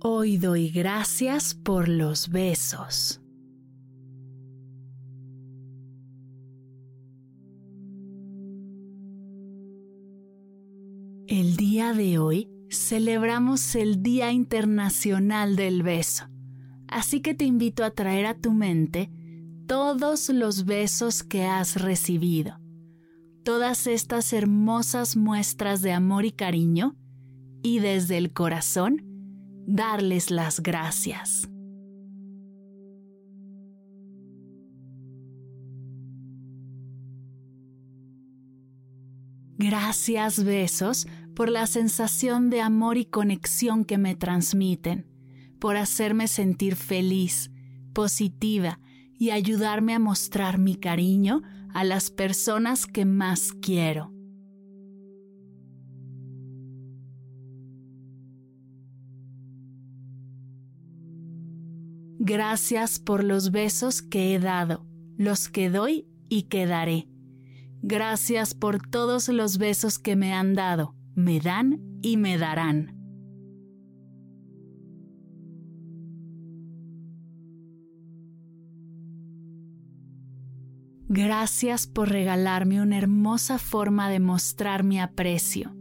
Hoy doy gracias por los besos. El día de hoy celebramos el Día Internacional del Beso, así que te invito a traer a tu mente todos los besos que has recibido, todas estas hermosas muestras de amor y cariño, y desde el corazón, darles las gracias. Gracias besos por la sensación de amor y conexión que me transmiten, por hacerme sentir feliz, positiva y ayudarme a mostrar mi cariño a las personas que más quiero. Gracias por los besos que he dado, los que doy y que daré. Gracias por todos los besos que me han dado, me dan y me darán. Gracias por regalarme una hermosa forma de mostrar mi aprecio,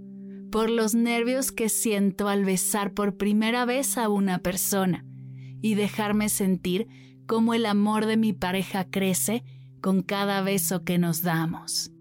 por los nervios que siento al besar por primera vez a una persona y dejarme sentir cómo el amor de mi pareja crece con cada beso que nos damos.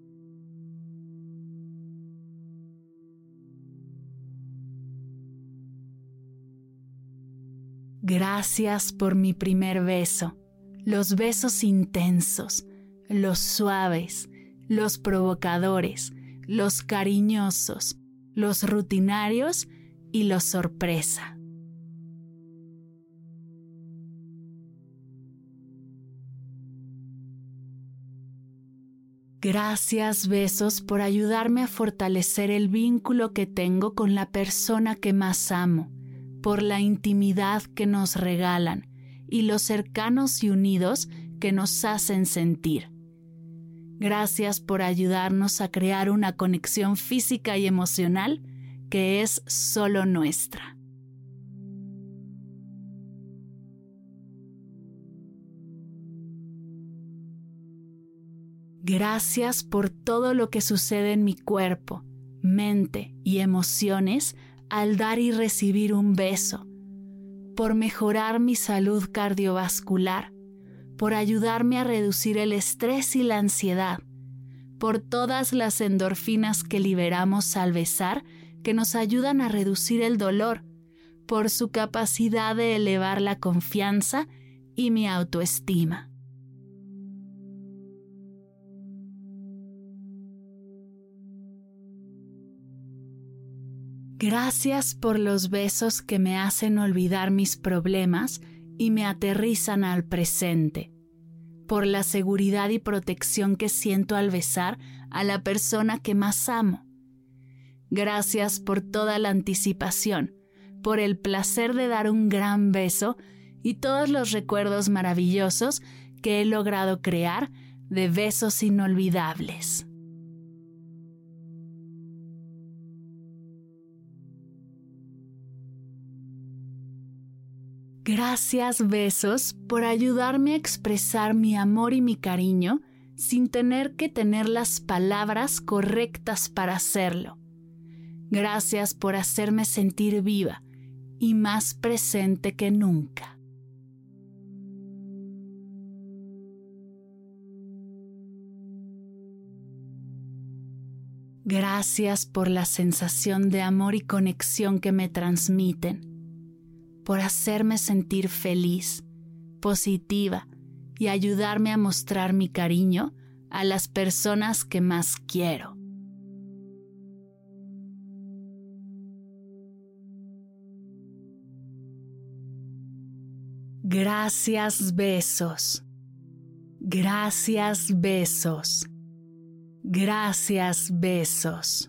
Gracias por mi primer beso, los besos intensos, los suaves, los provocadores, los cariñosos, los rutinarios y los sorpresa. Gracias besos por ayudarme a fortalecer el vínculo que tengo con la persona que más amo, por la intimidad que nos regalan y los cercanos y unidos que nos hacen sentir. Gracias por ayudarnos a crear una conexión física y emocional que es solo nuestra. Gracias por todo lo que sucede en mi cuerpo, mente y emociones al dar y recibir un beso, por mejorar mi salud cardiovascular, por ayudarme a reducir el estrés y la ansiedad, por todas las endorfinas que liberamos al besar que nos ayudan a reducir el dolor, por su capacidad de elevar la confianza y mi autoestima. Gracias por los besos que me hacen olvidar mis problemas y me aterrizan al presente, por la seguridad y protección que siento al besar a la persona que más amo. Gracias por toda la anticipación, por el placer de dar un gran beso y todos los recuerdos maravillosos que he logrado crear de besos inolvidables. Gracias besos por ayudarme a expresar mi amor y mi cariño sin tener que tener las palabras correctas para hacerlo. Gracias por hacerme sentir viva y más presente que nunca. Gracias por la sensación de amor y conexión que me transmiten por hacerme sentir feliz, positiva y ayudarme a mostrar mi cariño a las personas que más quiero. Gracias besos. Gracias besos. Gracias besos.